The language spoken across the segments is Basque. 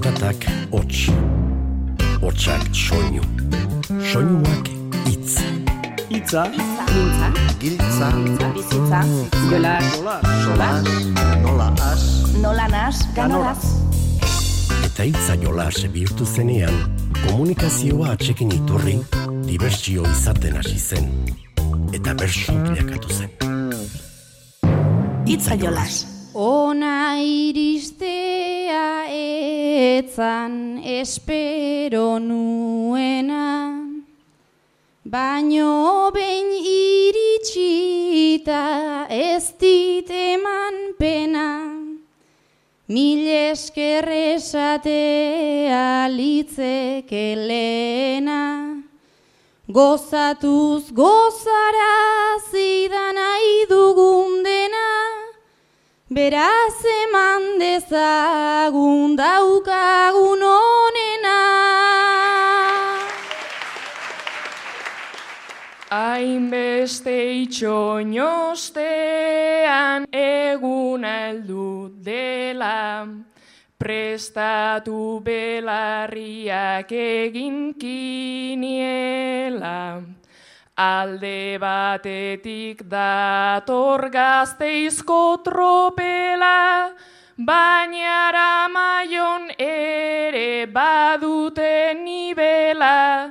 Zaratak hots, hotsak soinu, soinuak itz. Itza, Mintza, Giltza, bizitza, jola, solas, nola as, nola nas, ganolaz. Eta itza jolas bihurtu zenean, komunikazioa atxekin iturri, dibertsio izaten hasi zen. Eta bersu bilakatu zen. Itza jolas. Etzan espero nuena, baino behin iritsita ez dit eman pena. Mil esker esatea litzeke lehena, gozatuz gozara zidan dugun dena, Beraz eman dezagun daukagun onena. Hainbeste itxoinostean egun heldu dela, prestatu belarriak egin kiniela. Alde batetik dator gazteizko tropela, baina ramaion ere badute nibela,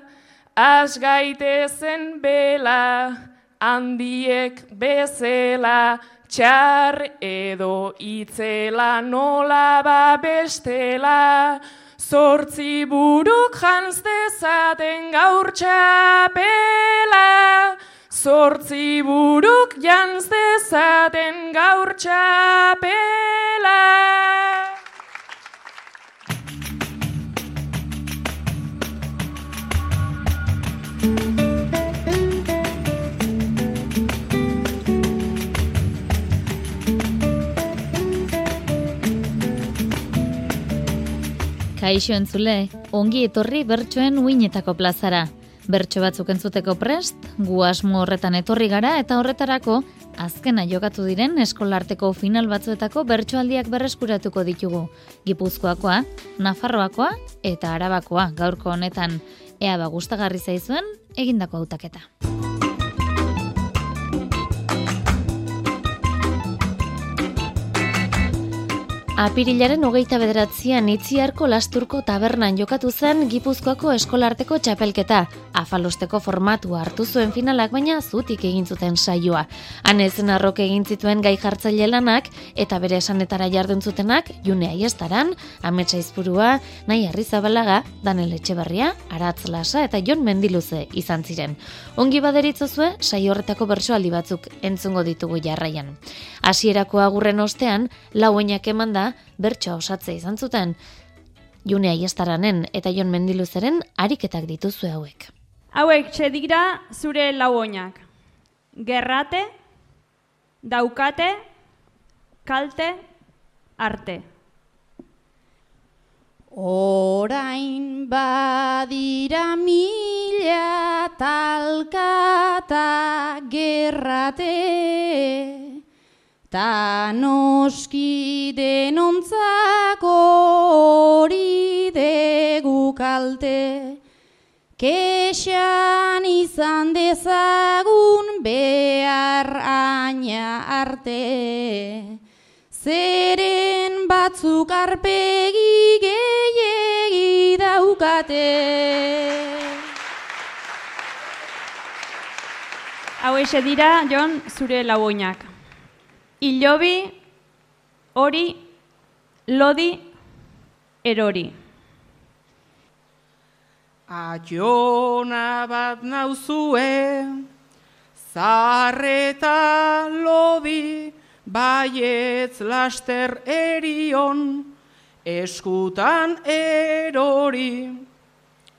az gaitezen bela, handiek bezela, txar edo itzela nola babestela, Zortzi buruk janztezaten gaur txapela, Zortzi buruk janztezaten gaur txapela. Kaixo entzule, ongi etorri bertsoen uinetako plazara. Bertso batzuk entzuteko prest, gu asmo horretan etorri gara eta horretarako azkena jokatu diren eskolarteko final batzuetako bertsoaldiak berreskuratuko ditugu. Gipuzkoakoa, Nafarroakoa eta Arabakoa gaurko honetan. Ea ba gustagarri zaizuen egindako hautaketa. Apirilaren hogeita bederatzean itziarko lasturko tabernan jokatu zen Gipuzkoako eskolarteko txapelketa. Afalosteko formatua hartu zuen finalak baina zutik egin zuten saioa. Hanezen arroke egin zituen gai jartzaile lanak eta bere esanetara jardun zutenak June Aiestaran, Ametsa Izpurua, Nahi Arrizabalaga, Daniel Etxeberria, Aratz Lasa eta Jon Mendiluze izan ziren. Ongi baderitzozue, saio horretako bersoaldi batzuk entzungo ditugu jarraian. Hasierako agurren ostean, lauenak eman bertsoa osatzea izan zuten, June Aiestaranen eta Jon Mendiluzeren ariketak dituzue hauek. Hauek txedira zure lauoinak. Gerrate, daukate, kalte, arte. Orain badira mila talkata gerrate, ta noski denontzako hori degu kalte. Kexan izan dezagun behar aina arte. Zeren batzuk arpegi gehiegi daukate. Hau dira, Jon, zure lauoinak. Ilobi, hori, lodi, erori. Aiona bat nauzue, zarreta lodi, baietz laster erion, eskutan erori,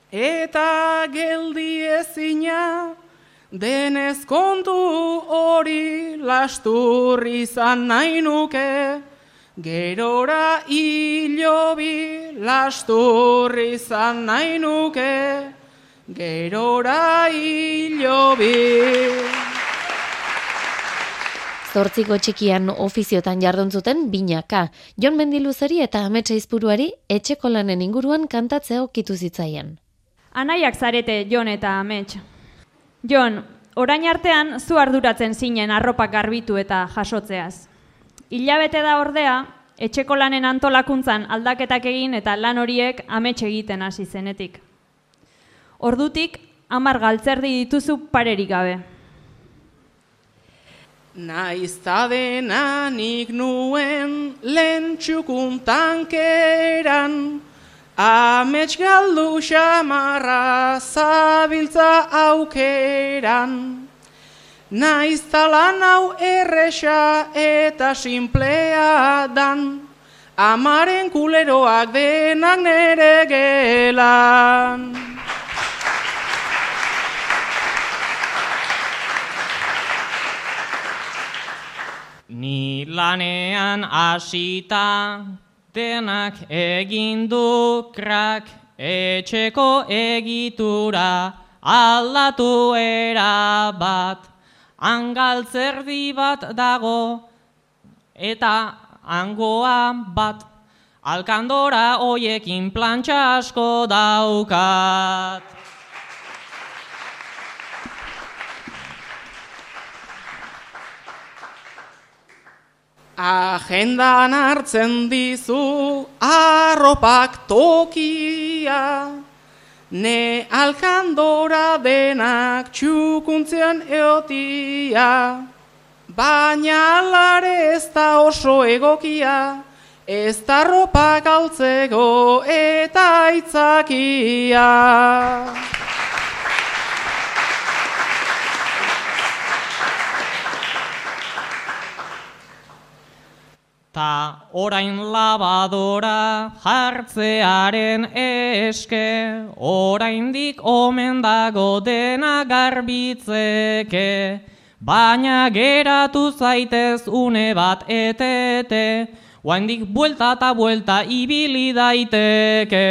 eta geldi ezina, denez kontu hori lastur izan nahi nuke, gerora hilobi lastur izan nahi nuke, gerora hilobi. Zortziko txikian ofiziotan jardun zuten binaka. Jon Mendiluzeri eta Ametsa Izpuruari etxeko lanen inguruan kantatzea okitu zitzaien. Anaiak zarete Jon eta Amets. Jon, orain artean zu arduratzen zinen arropak garbitu eta jasotzeaz. Hilabete da ordea, etxeko lanen antolakuntzan aldaketak egin eta lan horiek amets egiten hasi zenetik. Ordutik, hamar galtzerdi dituzu parerik gabe. Naizta dena nik nuen lehen txukun tankeran, amets galdu xamarra zabiltza aukeran. Naizta lan hau erresa eta simplea dan, amaren kuleroak denak nere gelan. Ni lanean hasita denak egin du krak etxeko egitura aldatu era bat angaltzerdi bat dago eta angoa bat alkandora hoiekin plantxa asko daukat. Agendan hartzen dizu arropak tokia, ne alkandora denak txukuntzean eotia, baina alare ez da oso egokia, ez da arropak altzeko eta aitzakia. Ta orain labadora jartzearen eske, oraindik omen dago dena garbitzeke, baina geratu zaitez une bat etete, oaindik buelta eta buelta ibili daiteke.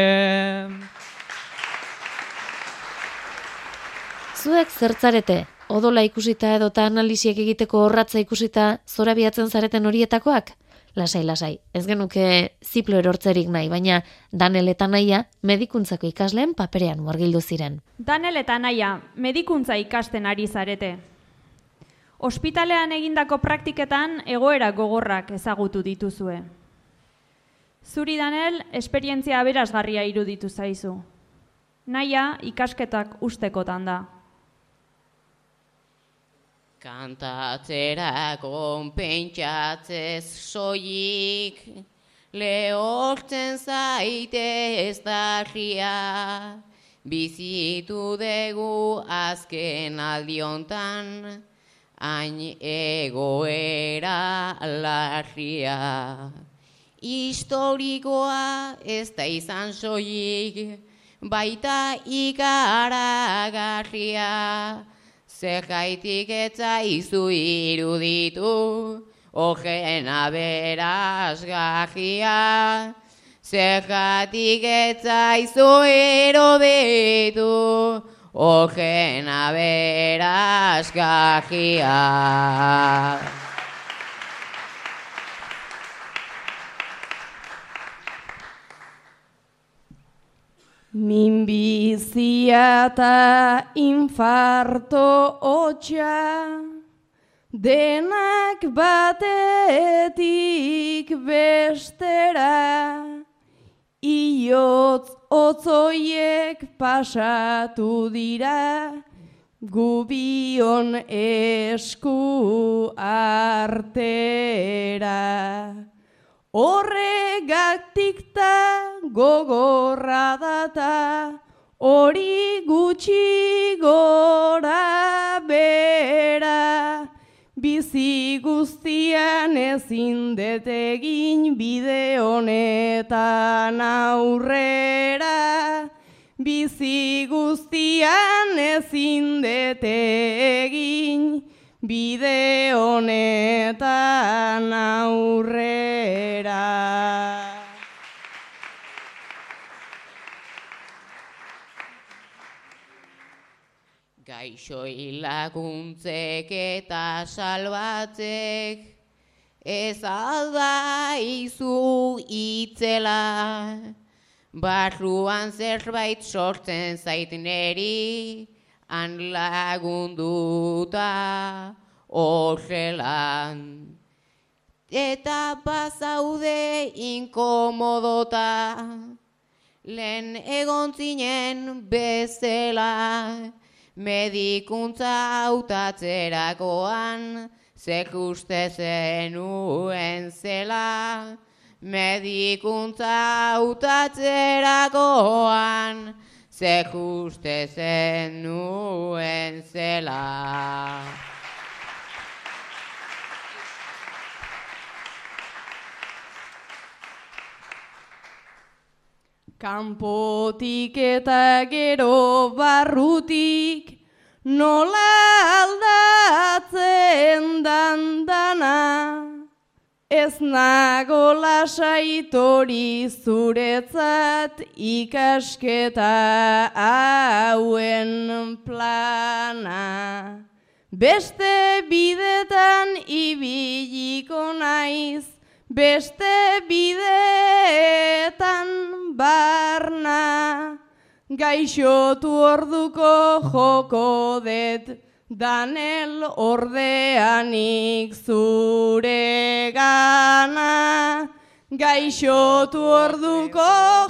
Zuek zertzarete, odola ikusita edota analisiek egiteko horratza ikusita zorabiatzen zareten horietakoak? Lasai, lasai, ez genuke ziplo erortzerik nahi, baina Danel eta Naia medikuntzako ikasleen paperean murgildu ziren. Danel eta Naia, medikuntza ikasten ari zarete. Ospitalean egindako praktiketan egoera gogorrak ezagutu dituzue. Zuri Danel, esperientzia aberasgarria iruditu zaizu. Naia, ikasketak ustekotan da. Kantatzera konpentsatzez soilik, lehortzen zaite ez darria, bizitu dugu azken aldiontan, hain egoera larria. Historikoa ez da izan soilik, baita ikaragarria, Zergaitik etza izu iruditu, ogen aberazgahia. Zergatik etza izu iruditu, ogen aberazgahia. Minbizia eta infarto hotxa, denak batetik bestera, iotz otzoiek pasatu dira, gubion esku artera. Horregatik ta gogorra data, hori gutxi gora bera. Bizi guztian ezin detegin bide honetan aurrera. Bizi guztian ezin detegin bide honetan aurrera. gaixoi laguntzek eta salbatzek, ez alda izu itzela, barruan zerbait sortzen zait neri, han lagunduta horrelan. Eta bazaude inkomodota, lehen egon zinen bezela, medikuntza hautatzerakoan, zek uste zenuen zela, medikuntza hautatzerakoan, zek uste zenuen zela. Kanpotik eta gero barrutik nola aldatzen dan dana Ez nago lasaitori zuretzat ikasketa hauen plana. Beste bidetan ibiliko naiz beste bideetan barna, gaixotu orduko joko det, danel ordeanik zure gana. Gaixotu orduko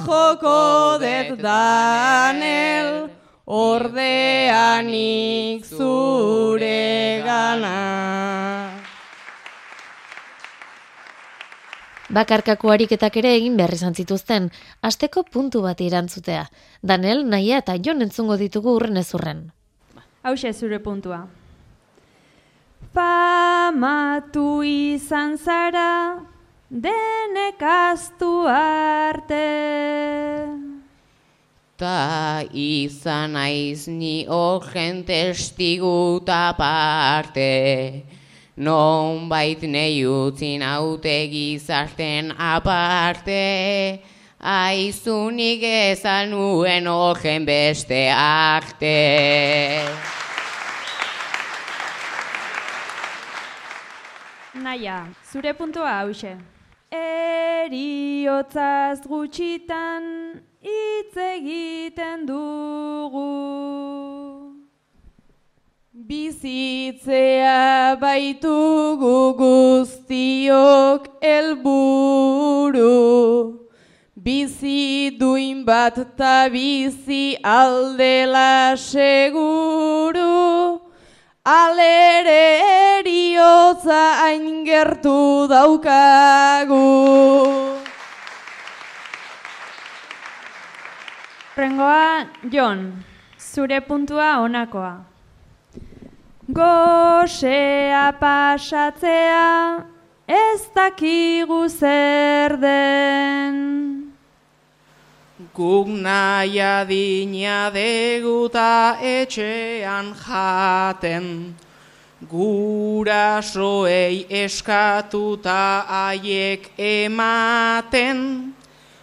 joko det, danel ordeanik zure gana. Bakarkako ariketak ere egin behar izan zituzten, asteko puntu bat irantzutea. Daniel, naia eta jon entzungo ditugu urren ez urren. Hauxe zure puntua. Famatu izan zara, denek astu arte. Ta izan aiz ni horren testiguta parte. Non bait nei utzin haute gizarten aparte, aizunik ezan nuen ogen beste arte. Naia, zure puntua hause. Eriotzaz gutxitan hitz egiten dugu. Bizitzea baitugu guztiok helburu. Bizi duin bat ta bizi aldela seguru. Alere eriotza hain gertu daukagu. Rengoa, Jon, zure puntua honakoa. Gosea pasatzea ez dakigu zer den. Guk nahi adina deguta etxean jaten, gurasoei eskatuta haiek ematen,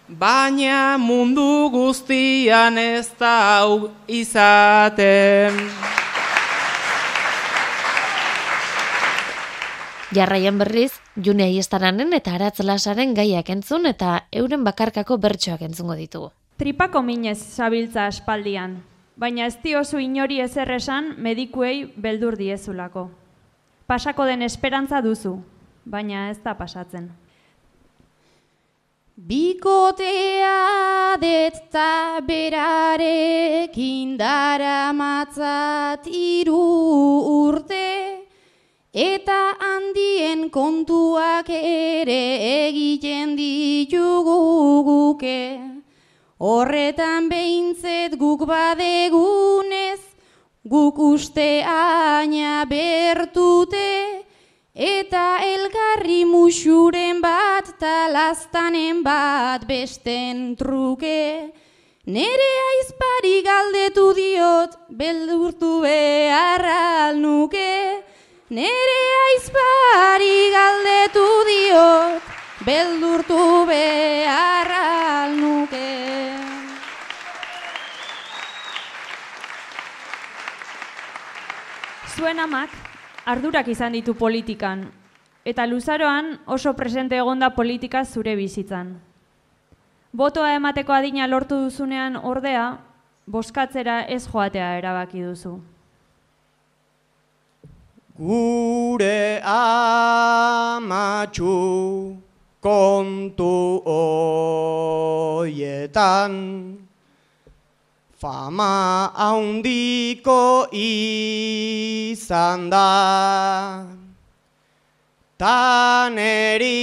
baina mundu guztian ez da hau izaten. Jarraian berriz, june aiestaranen eta aratz lasaren gaiak entzun eta euren bakarkako bertsoak entzungo ditugu. Tripako minez zabiltza aspaldian, baina ez diozu inori ezer esan medikuei beldur diezulako. Pasako den esperantza duzu, baina ez da pasatzen. Bikotea detza berarekin dara matzat iru urte, eta handien kontuak ere egiten ditugu guke. Horretan behintzet guk badegunez, guk uste aina bertute, eta elgarri musuren bat talaztanen bat besten truke. Nere aizpari galdetu diot, beldurtu beharral nuke. Nere aizpari galdetu diot, beldurtu beharral nuke. Zuen amak ardurak izan ditu politikan, eta luzaroan oso presente egonda politika zure bizitzan. Botoa emateko adina lortu duzunean ordea, boskatzera ez joatea erabaki duzu. Gure amatxu kontu oietan Fama haundiko izan da. Taneri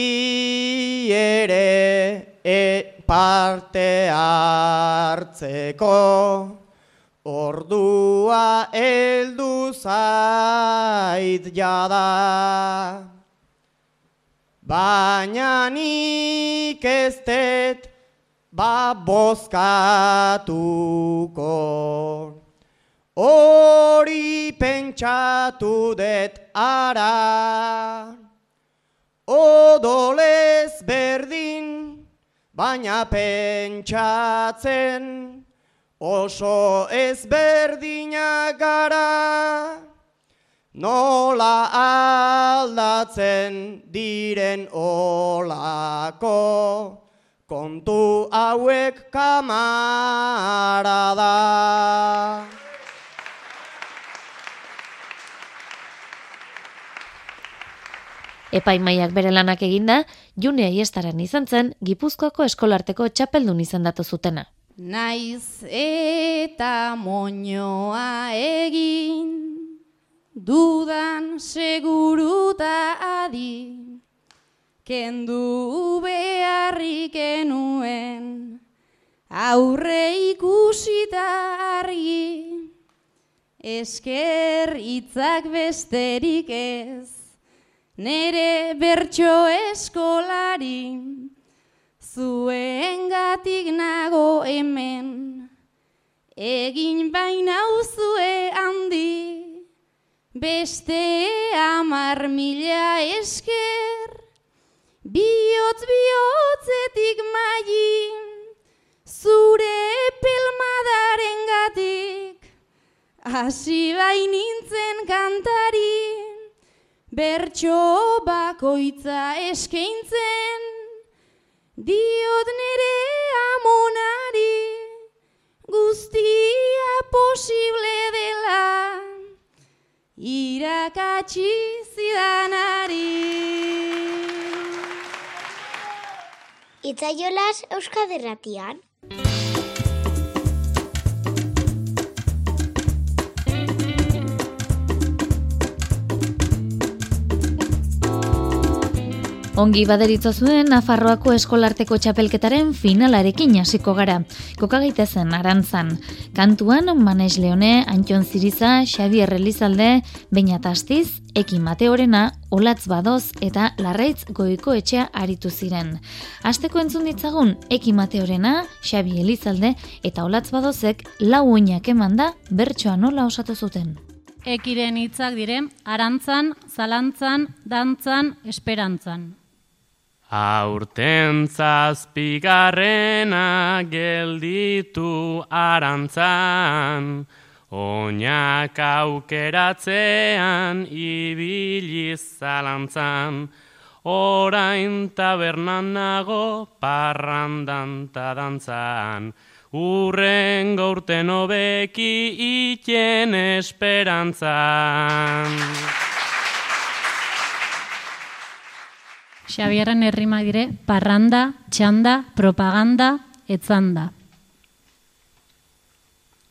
ere e parte hartzeko. Ordua heldu zait jada. Baina nik ez ba bozkatuko. Hori pentsatu dut ara. Odolez berdin baina pentsatzen oso ezberdinak gara, nola aldatzen diren olako, kontu hauek kamara da. Epaimaiak bere lanak eginda, June Aiestaran izan zen, Gipuzkoako eskolarteko txapeldun izendatu zutena. Naiz eta moñoa egin, dudan seguruta adi, kendu beharrik enuen, aurre ikusita argi, esker hitzak besterik ez, nere bertso eskolari, Zuen gatik nago hemen, egin baina uzue handi, beste amar mila esker, bihotz bihotzetik maien, zure pelmadaren gatik, hasi bainintzen kantari, bertso bakoitza eskaintzen, Diot nere amonari, guztia posible dela, irakatsi zidanari. Itzaiolas Euskaderratian. Ongi baderitza zuen Nafarroako eskolarteko txapelketaren finalarekin hasiko gara. Koka gaitezen arantzan. Kantuan Manes Leone, Antxon Ziriza, Xavier Elizalde, Beñat Astiz, Eki Mateorena, Olatz Badoz eta Larraitz Goiko etxea aritu ziren. Asteko entzun ditzagun Eki Mateorena, Xavi Elizalde eta Olatz Badozek lau oinak emanda bertsoa nola osatu zuten. Ekiren hitzak diren arantzan, zalantzan, dantzan, esperantzan. Aurten zazpigarrena gelditu arantzan, oinak aukeratzean ibiliz zalantzan, orain tabernan nago parrandan ta dantzan, urren gaurten hobeki iten esperantzan. Xabierren herrima dire, parranda, txanda, propaganda, etzanda.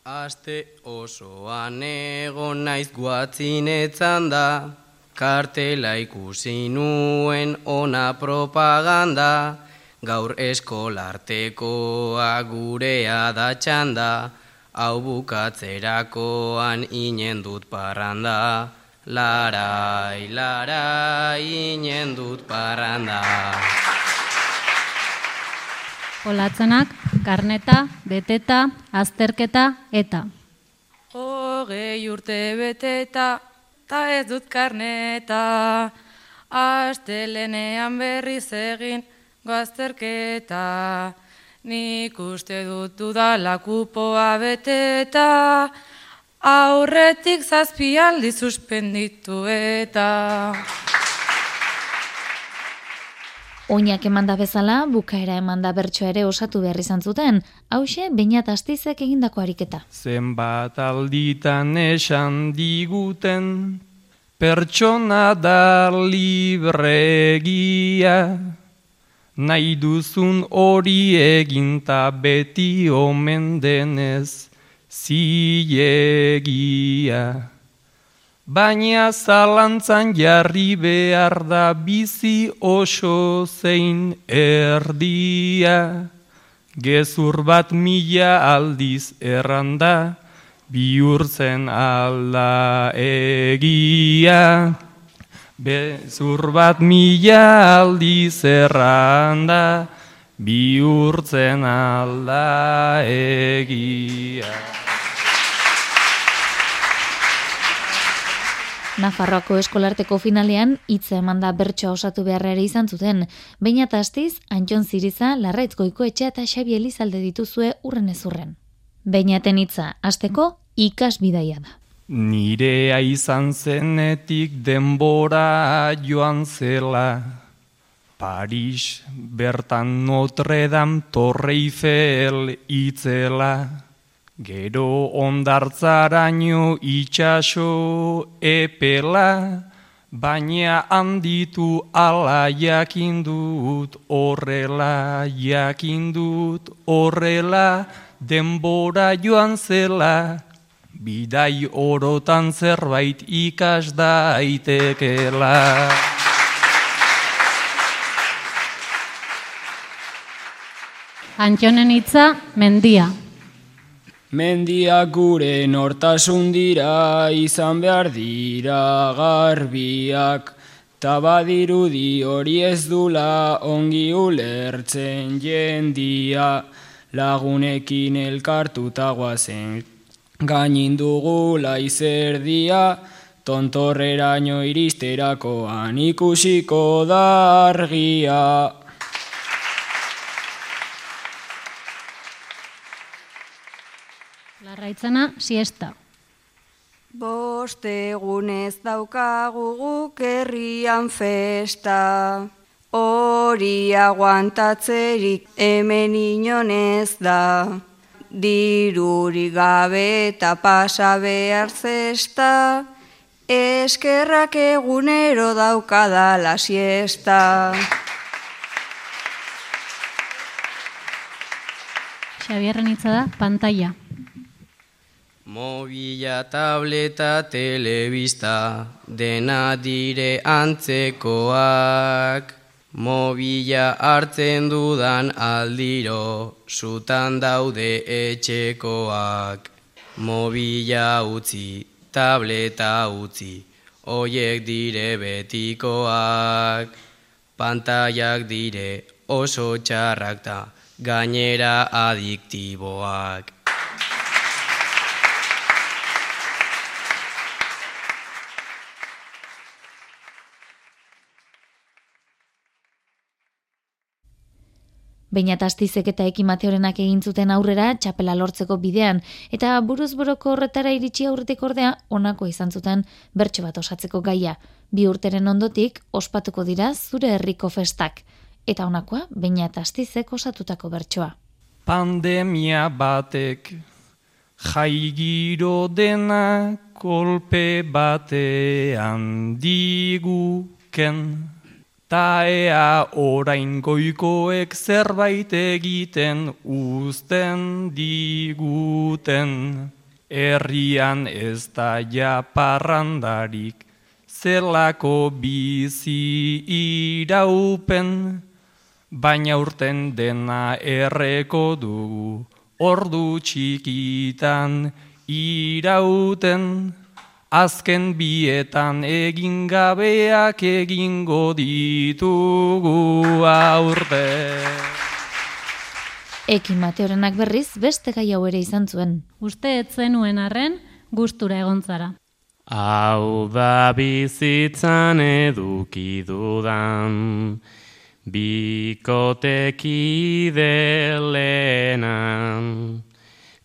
Aste osoan egon naiz guatzin etzanda, kartela ikusi nuen ona propaganda, gaur eskolartekoa gurea da txanda, hau bukatzerakoan inen dut parranda. Larai, larai, inen dut parranda. Olatzenak, karneta, beteta, azterketa, eta. Hogei urte beteta, ta ez dut karneta, astelenean berriz egin gazterketa. Nik uste dut dudala kupoa beteta, aurretik zazpialdi suspenditu eta... Oinak emanda bezala, bukaera emanda bertsoa ere osatu behar izan zuten, hause bainat astizek egindako ariketa. Zenbat alditan esan diguten, pertsona da libregia, nahi duzun hori eginta beti omen denez ziegia. Baina zalantzan jarri behar da bizi oso zein erdia. Gezur bat mila aldiz erranda, bihurtzen alda egia. Bezur bat mila aldiz erranda, bihurtzen alda egia. Nafarroako eskolarteko finalean hitza emanda bertsoa osatu beharra ere izan zuten. Baina astiz, Antxon Ziriza, Larraitz Goikoetxea eta Xabi Elizalde dituzue urren ezurren. Bainaten hitza hasteko ikas bidaia da. Nirea izan zenetik denbora joan zela. Paris, bertan Notre Dame, Torre Eiffel itzela. Gero ondartzaraino itxaso epela, baina handitu ala jakindut horrela, jakindut horrela, denbora joan zela, bidai orotan zerbait ikas daitekela. Antxonen hitza mendia. Mendiak gure nortasun dira, izan behar dira garbiak, tabadirudi hori ez dula ongi ulertzen jendia, lagunekin elkartuta guazen gainin dugula izerdia, tontorreraino iristerakoan ikusiko dargia. Larraitzana, siesta. Bost egunez daukagu guk herrian festa, hori aguantatzerik hemen inonez da. Diruri gabe eta pasa behar zesta, eskerrak egunero daukada la siesta. Xabierren hitza da, pantalla. Mobila, tableta, telebista, dena dire antzekoak. Mobila hartzen dudan aldiro, sutan daude etxekoak. Mobila utzi, tableta utzi, oiek dire betikoak. Pantaiak dire oso txarrak da, gainera adiktiboak. Baina tastizek eta ekimateorenak egin zuten aurrera txapela lortzeko bidean, eta buruz buroko horretara iritsi aurretik ordea onako izan zuten bertso bat osatzeko gaia. Bi urteren ondotik ospatuko dira zure herriko festak, eta onakoa baina tastizek osatutako bertsoa. Pandemia batek jaigiro dena kolpe batean diguken. Ta ea orain goikoek zerbait egiten uzten diguten. Herrian ez da japarrandarik, zelako bizi iraupen, baina urten dena erreko dugu, ordu txikitan irauten. Azken bietan egin gabeak egingo ditugu aurte. Ekin Mateorenak berriz beste gai hau ere izan zuen. Uste etzenuen arren, gustura egon zara. Hau da bizitzan eduki dudan, bikotekide lehenan.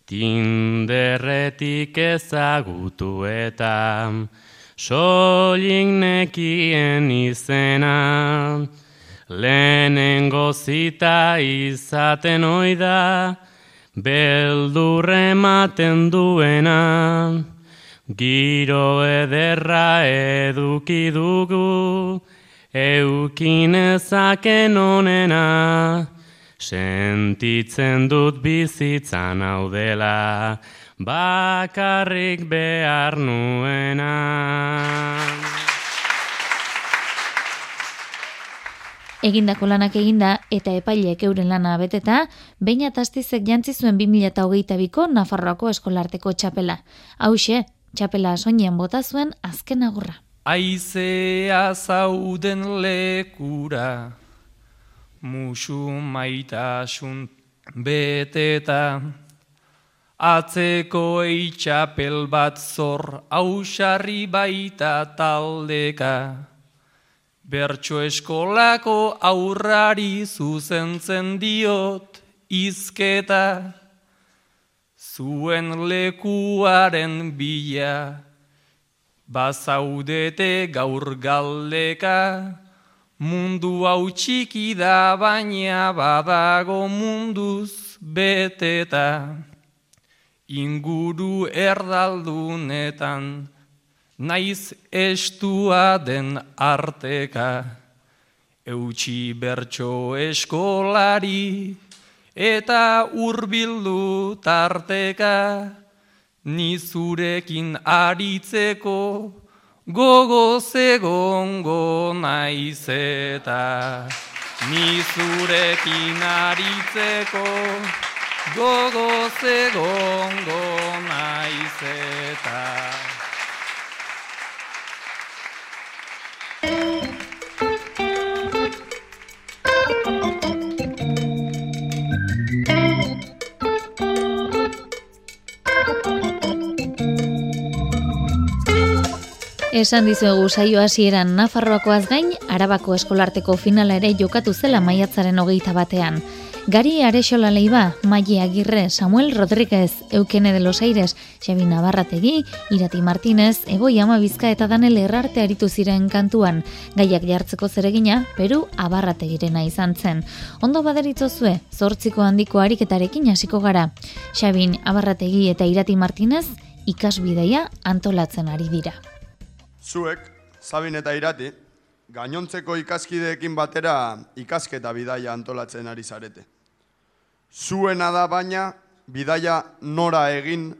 Tinderretik ezagutu eta solik nekien izena, lehenengo zita izaten oida, beldurre ematen duena, giro ederra eduki dugu, eukinezaken onena, sentitzen dut bizitzan hau dela, bakarrik behar nuena. Egindako lanak eginda eta epaileek euren lana beteta, behin atastizek jantzi zuen 2008ko Nafarroako eskolarteko txapela. Hauxe, txapela soinean bota zuen azken agurra. Aizea zauden lekura, musu maitasun beteta, atzeko eitxapel bat zor, ausarri baita taldeka, Bertso eskolako aurrari zuzentzen diot izketa, zuen lekuaren bila, bazaudete gaur galdeka, mundu hau txiki da baina badago munduz beteta, inguru erdaldunetan, naiz estua den arteka, eutxi bertso eskolari, eta urbildu tarteka, ni zurekin aritzeko, gogo zegongo naiz eta, ni zurekin aritzeko, gogo zegongo naiz eta. Esan dizuegu saio hasieran Nafarroakoaz gain, Arabako eskolarteko finala ere jokatu zela maiatzaren hogeita batean. Gari Arexola Leiba, Maia Agirre, Samuel Rodríguez, Eukene de los Aires, Xabi Navarrategi, Irati Martínez, Egoi Amabizka eta Danel Errarte aritu ziren kantuan. Gaiak jartzeko zeregina, Peru Abarrategirena izan zen. Ondo baderitzozue, zortziko handiko ariketarekin hasiko gara. Xabin Abarrategi eta Irati Martínez, ikasbideia antolatzen ari dira. Zuek, Sabin eta Irati, gainontzeko ikaskideekin batera ikasketa bidaia antolatzen ari zarete. Zuena da baina bidaia nora egin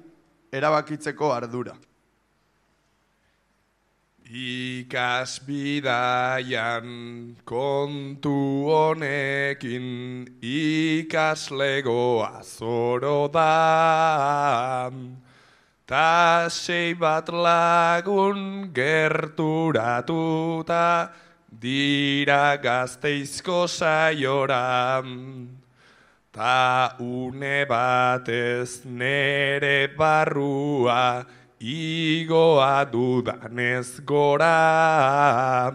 erabakitzeko ardura. Ikasbidaian kontu honekin ikaslegoa zoro da. Ta sei bat lagun gerturatuta dira gazteizko saiora. Ta une batez nere barrua igoa dudanez gora.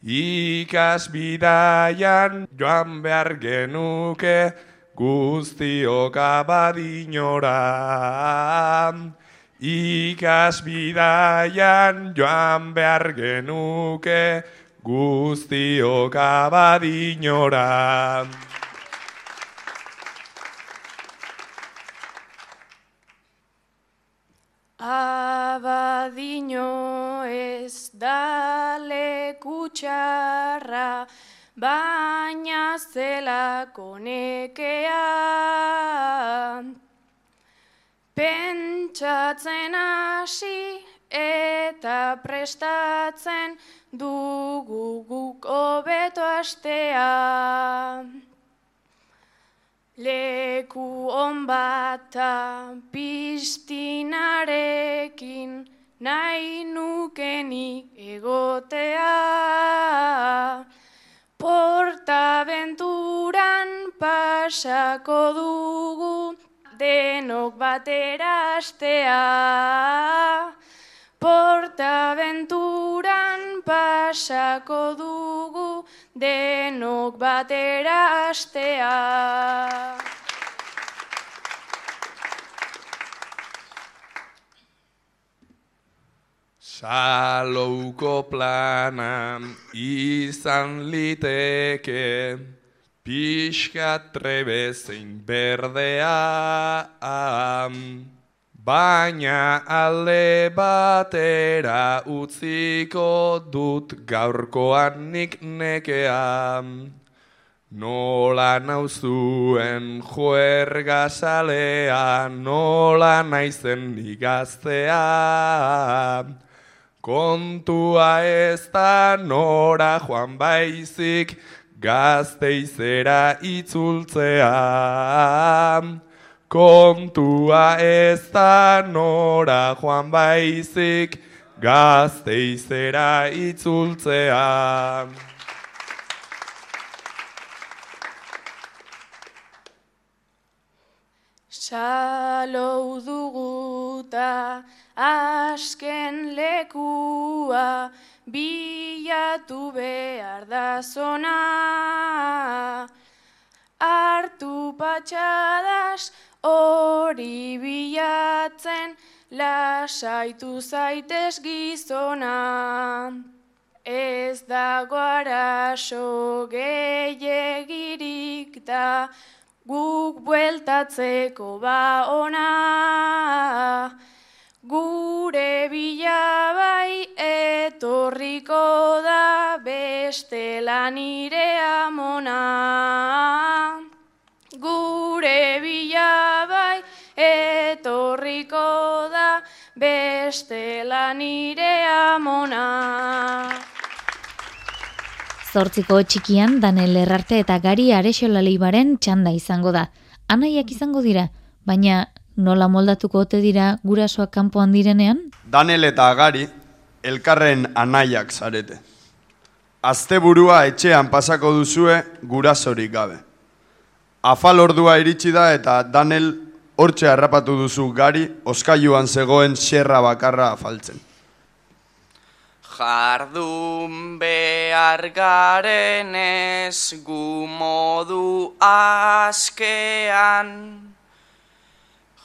Ikas bidaian joan behar genuke guztiok abadinora. Ikas bidaian joan behar genuke guztiok abadinora. Abadino ez da lekutxarra, baina zelako nekea. Pentsatzen hasi eta prestatzen dugu guk hobeto astea. Leku on bata pistinarekin nahi nukenik egotea. Portaventuran pasako dugu denok batera astea, portabenturan pasako dugu, denok batera astea. Salouko plana izan liteke, pixka trebezein berdea, baina alde batera utziko dut gaurkoan nik nekean. Nola nauzuen juerga salea, nola naizen igaztea. Kontua ez da nora joan baizik, gazteizera itzultzea. Kontua ez da nora joan baizik, gazteizera itzultzea. Salou duguta asken lekua bilatu behar da zona. Artu patxadas hori bilatzen lasaitu zaitez gizona. Ez dago araso gehiagirik da guk bueltatzeko ba ona. Gure bila bai etorriko da beste nire amona. Gure bila bai etorriko da beste nire amona. Zortziko txikian Danel Errarte eta Gari Arexola Leibaren txanda izango da. Anaiak izango dira, baina nola moldatuko ote dira gurasoak kanpoan direnean? Danel eta Gari elkarren anaiak zarete. Asteburua etxean pasako duzue gurasorik gabe. Afal ordua iritsi da eta Danel hortxe harrapatu duzu Gari oskailuan zegoen xerra bakarra afaltzen. Jardun behar garenez gu modu askean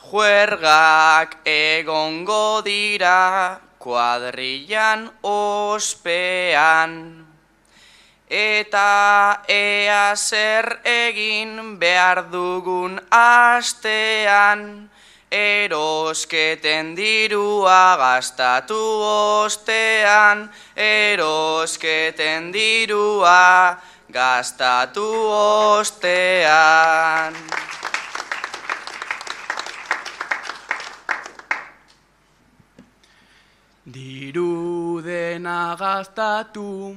Juergak egongo dira kuadrillan ospean Eta ea zer egin behar dugun astean Erosketen dirua gastatu ostean, erosketen dirua gastatu ostean. Diru dena gastatu,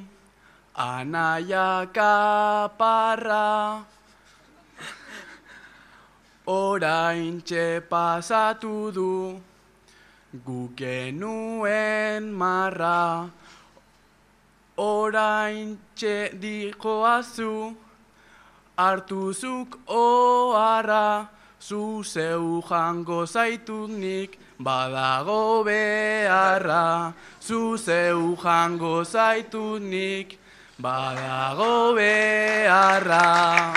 anaia kaparra, orain pasatu du, gukenuen marra, orain txe dikoazu, hartuzuk oharra, zu zeu jango zaitunik, badago beharra, zu zeu jango zaitunik, badago beharra.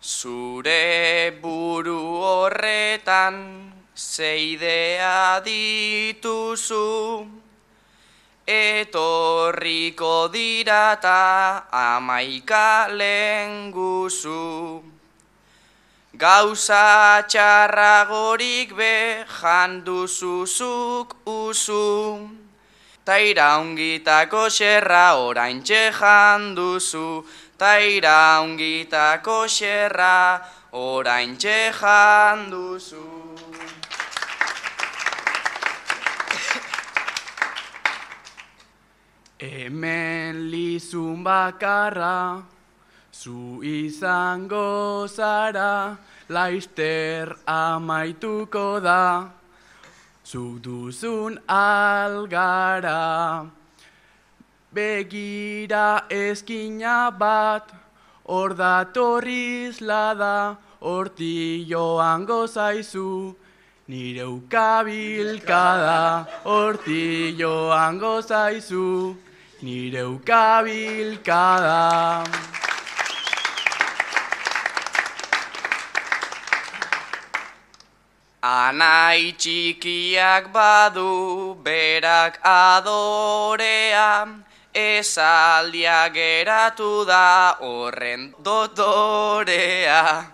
Zure buru horretan zeidea dituzu, etorriko dirata amaika lenguzu. Gauza txarragorik be janduzuzuk uzu, ta iraungitako xerra orain janduzu, ta iraungitako xerra orain janduzu. Hemen lizun bakarra, zu izango zara, laister amaituko da, zu duzun algara. Begira eskina bat, hor datorriz lada, horti joan gozaizu, nire ukabilkada, horti joan gozaizu, nire ukabilkada. Anai txikiak badu berak adorea, esaldia geratu da horren dotorea.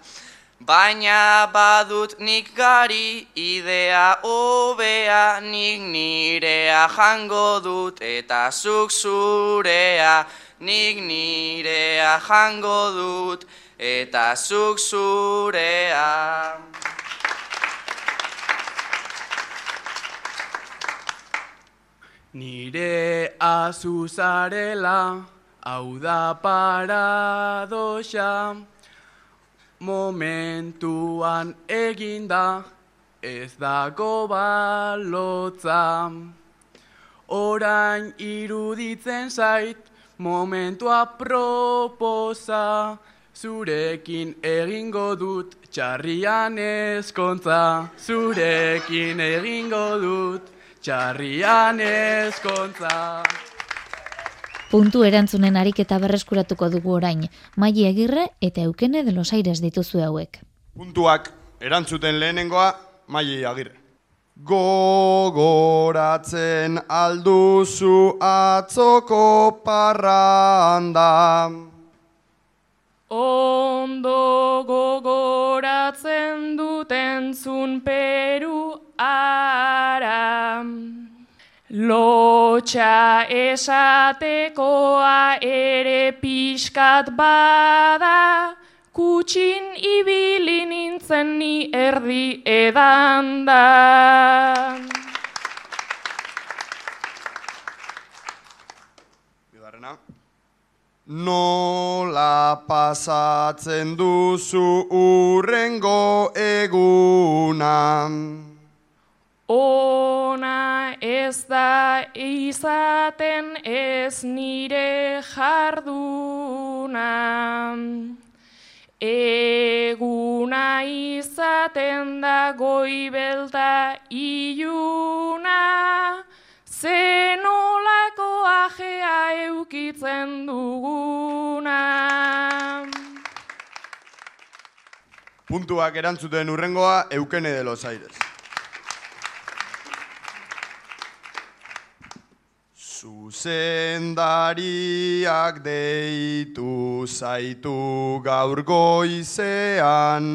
Baina badut nik gari idea hobea, nik nirea jango dut eta zuk zurea, nik nirea jango dut eta zuk zurea. Nire azuzarela, hau da paradoxa, momentuan eginda, ez dago balotza. Orain iruditzen zait, momentua proposa, zurekin egingo dut txarrian eskontza, zurekin egingo dut txarrian eskontza. Puntu erantzunen ariketa berreskuratuko dugu orain, Maili Agirre eta Eukene de los Aires dituzu hauek. Puntuak erantzuten lehenengoa, Maili Agirre. Gogoratzen alduzu atzoko parranda. Ondo gogoratzen duten zun peru ara. Lotxa esatekoa ere pixkat bada, kutxin ibili nintzen ni erdi edanda. Bigarrena. Nola pasatzen duzu urrengo eguna. Ona ez da izaten ez nire jarduna. Eguna izaten da goibelta iluna, zenolako ajea eukitzen duguna. Puntuak erantzuten urrengoa, Eukene de los Aires. Zuzendariak deitu zaitu gaur goizean.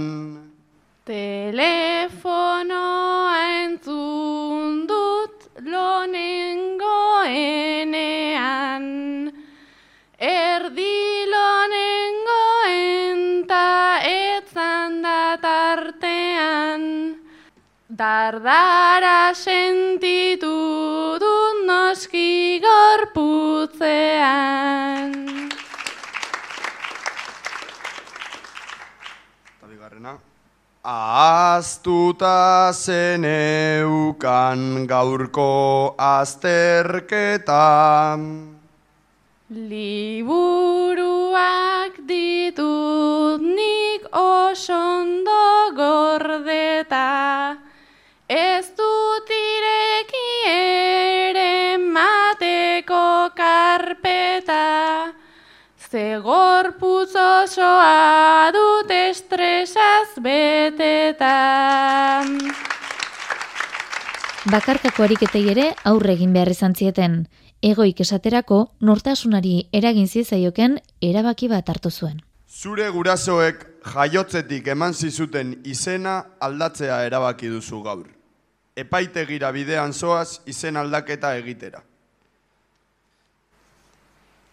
Telefonoa entzun dut lonengoenean. Erdi lonengoen ta etzan da tartean. Dardara sentitu noski gorputzean. Eta bigarrena. Ahaztuta zeneukan gaurko azterketa. Liburuak ditut nik osondo gordeta, ez dut karpeta, ze gorputz osoa dut estresaz beteta. Bakarkako ariketei ere aurre egin behar izan zieten. Egoik esaterako nortasunari eragin ziezaioken erabaki bat hartu zuen. Zure gurasoek jaiotzetik eman zizuten izena aldatzea erabaki duzu gaur. Epaitegira bidean zoaz izen aldaketa egitera.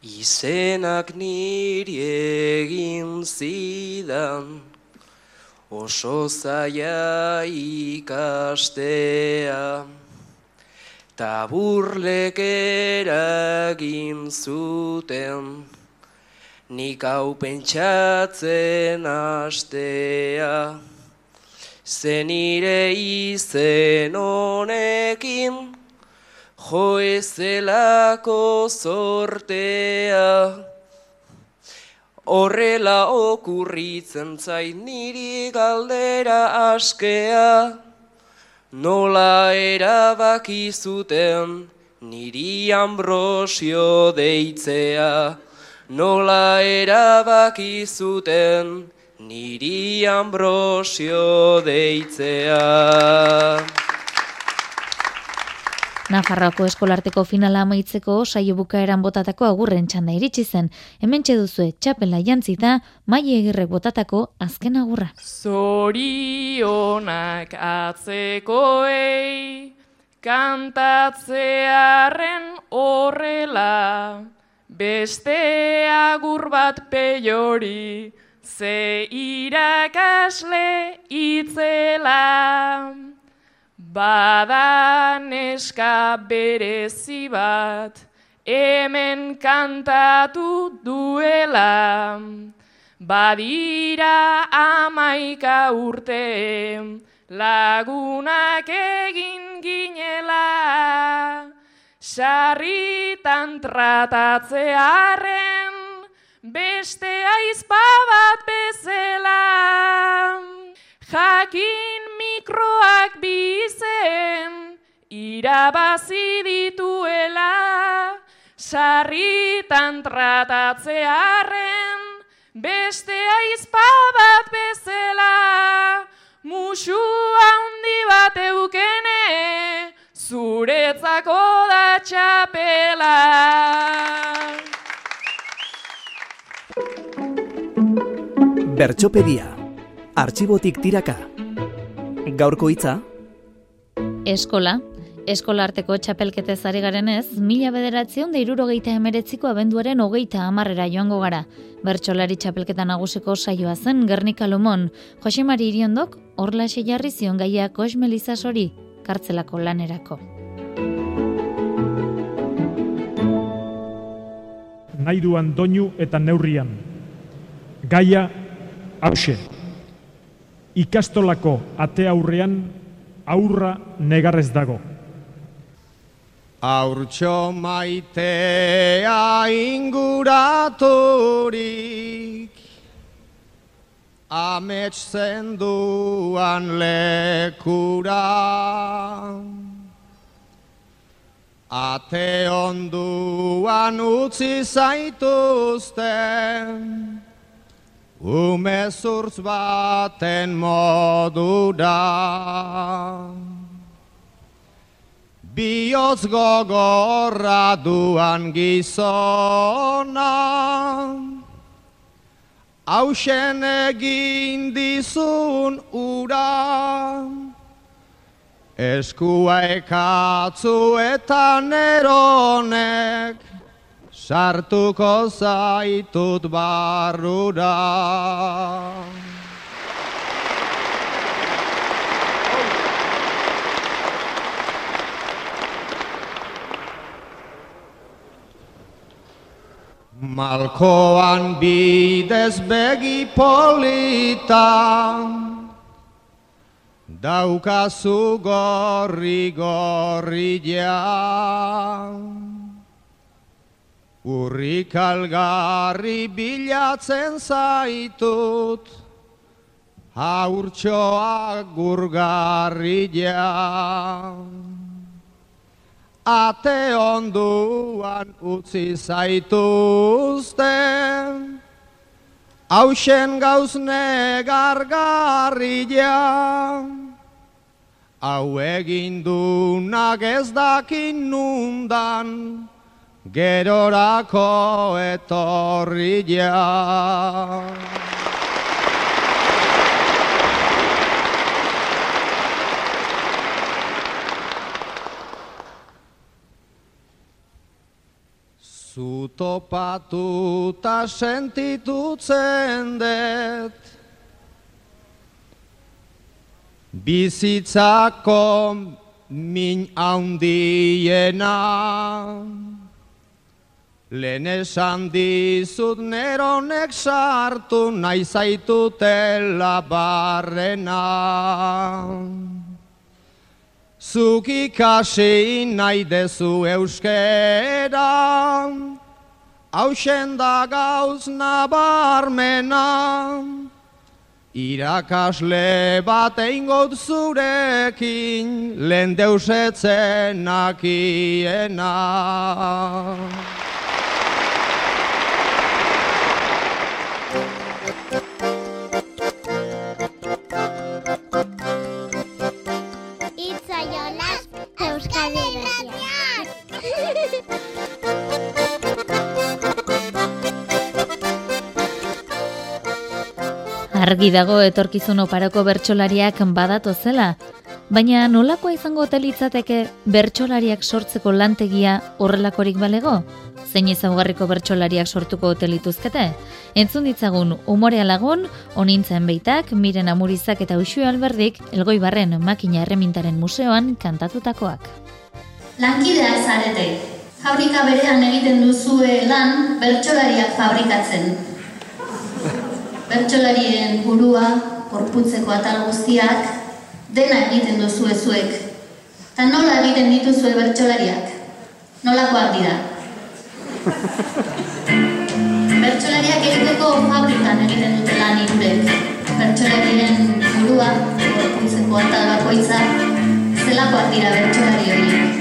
Izenak niri egin zidan, oso zaila ikastea, ta burlek eragin zuten, nik hau pentsatzen astea, zenire izen honekin, jo ezelako sortea. Horrela okurritzen zait niri galdera askea, nola erabaki zuten niri ambrosio deitzea, nola erabaki zuten niri ambrosio deitzea. Nafarroako eskolarteko finala amaitzeko saio bukaeran botatako agurren txanda iritsi zen. Hemen duzue txapela jantzita, maile egirrek botatako azken agurra. Zorionak atzekoei, kantatzearen horrela, beste agur bat peiori, ze irakasle itzela. Bada neska berezi bat, hemen kantatu duela. Badira amaika urte, lagunak egin ginela. Sarritan tratatzearen, beste aizpa bat bezala. Jakin mikroak bizen, irabazi dituela, sarritan tratatzearen, beste aizpa bat bezala, musu handi bat eukene, zuretzako da txapela. Bertxopedia, artxibotik tiraka. Gaurko hitza? Eskola, eskola arteko txapelketez ari garenez, mila bederatzion da irurogeita emeretziko abenduaren hogeita amarrera joango gara. Bertxolari txapelketa nagusiko saioa zen Gernika Lomon, Josemari iriondok, orla jarri zion gaia Kos Melizasori, kartzelako lanerako. Nahi duan doinu eta neurrian. Gaia hause. Ikastolako ate aurrean aurra negarrez dago. Aurtxo maitea inguraturik Amets zenduan lekura Ate onduan utzi zaituzten Ume zurtz baten modura Bioz gogorra duan gizona. Hausen egin dizun ura. Eskua ekatzu eta sartuko zaitut barrura. Malkoan bidez begi polita, daukazu gorri gorri Urrik algarri bilatzen zaitut, haurtxoa gurgarri ja. Ate onduan utzi zaituzten, hausen gauzne gargarri ja. Hau egin dunak ez dakin nundan, gerorako etorri ja. Zutopatu ta sentitutzen dut Bizitzako min haundiena Lehen esan dizut neronek sartu nahi zaitutela barrena. Zuk ikasi nahi dezu euskera, hausen da gauz nabarmena. Irakasle bat eingot zurekin, lehen deusetzen nakiena. Argi dago etorkizun oparoko bertsolariak badatu zela, baina nolakoa izango telitzateke bertsolariak sortzeko lantegia horrelakorik balego? Zein ezaugarriko bertsolariak sortuko telituzkete? Entzun ditzagun umorea lagun, onintzen beitak, miren amurizak eta usue alberdik, elgoi barren makina erremintaren museoan kantatutakoak. Lankidea zarete. Fabrika berean egiten duzue lan bertsolariak fabrikatzen. Bertsolarien burua, korputzeko atal guztiak, dena egiten duzue zuek. Ta nola egiten dituzue bertsolariak? Nolakoak dira? Bertsolariak egiteko fabrikan egiten dute lan irurek. Bertsolarien burua, korputzeko atal bakoitza, zelakoak dira bertsolari horiek.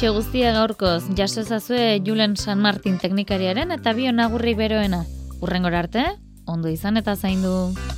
horixe guztia gaurkoz, jaso ezazue Julen San Martin teknikariaren eta bio nagurri beroena. Urrengor arte, ondo izan eta zaindu.